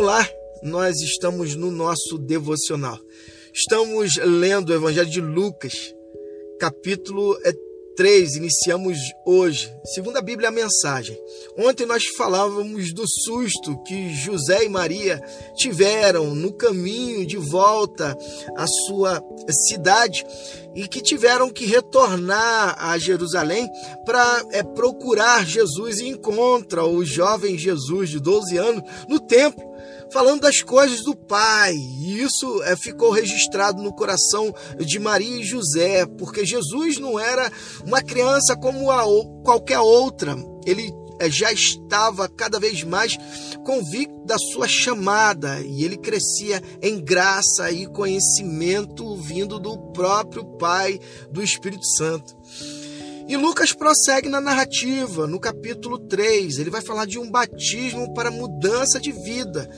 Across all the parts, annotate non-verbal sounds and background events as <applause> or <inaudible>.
Olá, nós estamos no nosso devocional. Estamos lendo o Evangelho de Lucas, capítulo 3, iniciamos hoje. Segundo a Bíblia, a mensagem. Ontem nós falávamos do susto que José e Maria tiveram no caminho de volta à sua cidade e que tiveram que retornar a Jerusalém para é, procurar Jesus e encontra o jovem Jesus de 12 anos no templo falando das coisas do Pai. E isso é, ficou registrado no coração de Maria e José, porque Jesus não era uma criança como a, qualquer outra. Ele é, já estava cada vez mais convicto da sua chamada e ele crescia em graça e conhecimento vindo do próprio Pai, do Espírito Santo. E Lucas prossegue na narrativa, no capítulo 3. Ele vai falar de um batismo para mudança de vida.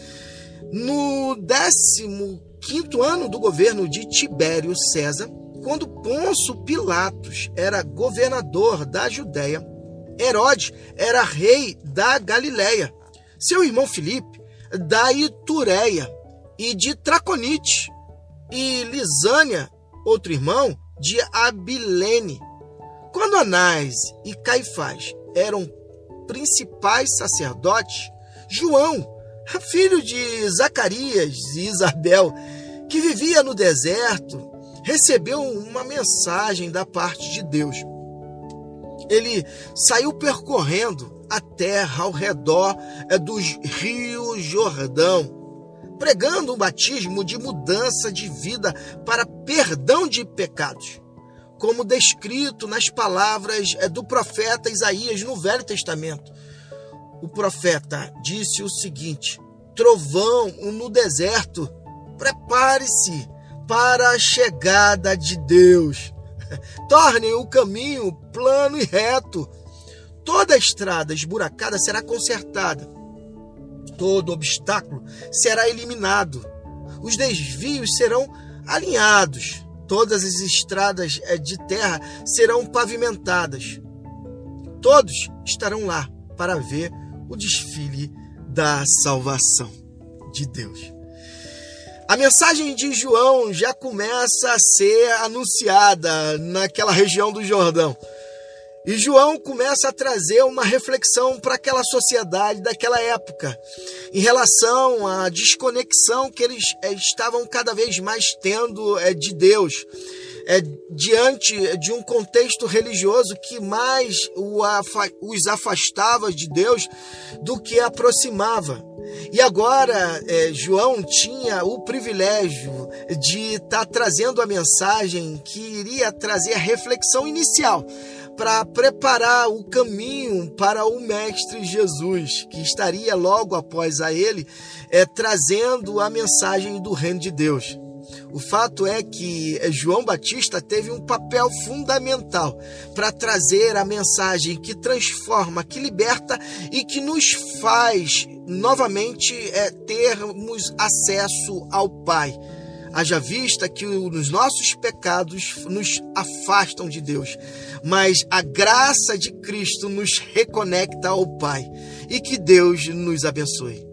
No 15 ano do governo de Tibério César, quando Ponço Pilatos era governador da Judéia, Herodes era rei da Galiléia, seu irmão Filipe da Itureia e de Traconite, e Lisânia, outro irmão, de Abilene. Quando Anás e Caifás eram principais sacerdotes, João, filho de Zacarias e Isabel, que vivia no deserto, recebeu uma mensagem da parte de Deus. Ele saiu percorrendo a terra ao redor eh, dos rios Jordão, pregando um batismo de mudança de vida para perdão de pecados como descrito nas palavras eh, do profeta Isaías no Velho Testamento. O profeta disse o seguinte: trovão no deserto, prepare-se para a chegada de Deus. <laughs> Torne o caminho plano e reto. Toda estrada esburacada será consertada. Todo obstáculo será eliminado. Os desvios serão alinhados Todas as estradas eh, de terra serão pavimentadas. Todos estarão lá para ver o desfile da salvação de Deus. A mensagem de João já começa a ser anunciada naquela região do Jordão. E João começa a trazer uma reflexão para aquela sociedade daquela época, em relação à desconexão que eles eh, estavam cada vez mais tendo eh, de Deus, é, diante de um contexto religioso que mais os afastava de Deus do que aproximava. E agora é, João tinha o privilégio de estar tá trazendo a mensagem que iria trazer a reflexão inicial para preparar o caminho para o Mestre Jesus, que estaria logo após a ele, é, trazendo a mensagem do Reino de Deus. O fato é que João Batista teve um papel fundamental para trazer a mensagem que transforma, que liberta e que nos faz novamente é, termos acesso ao Pai. Haja vista que os nossos pecados nos afastam de Deus, mas a graça de Cristo nos reconecta ao Pai. E que Deus nos abençoe.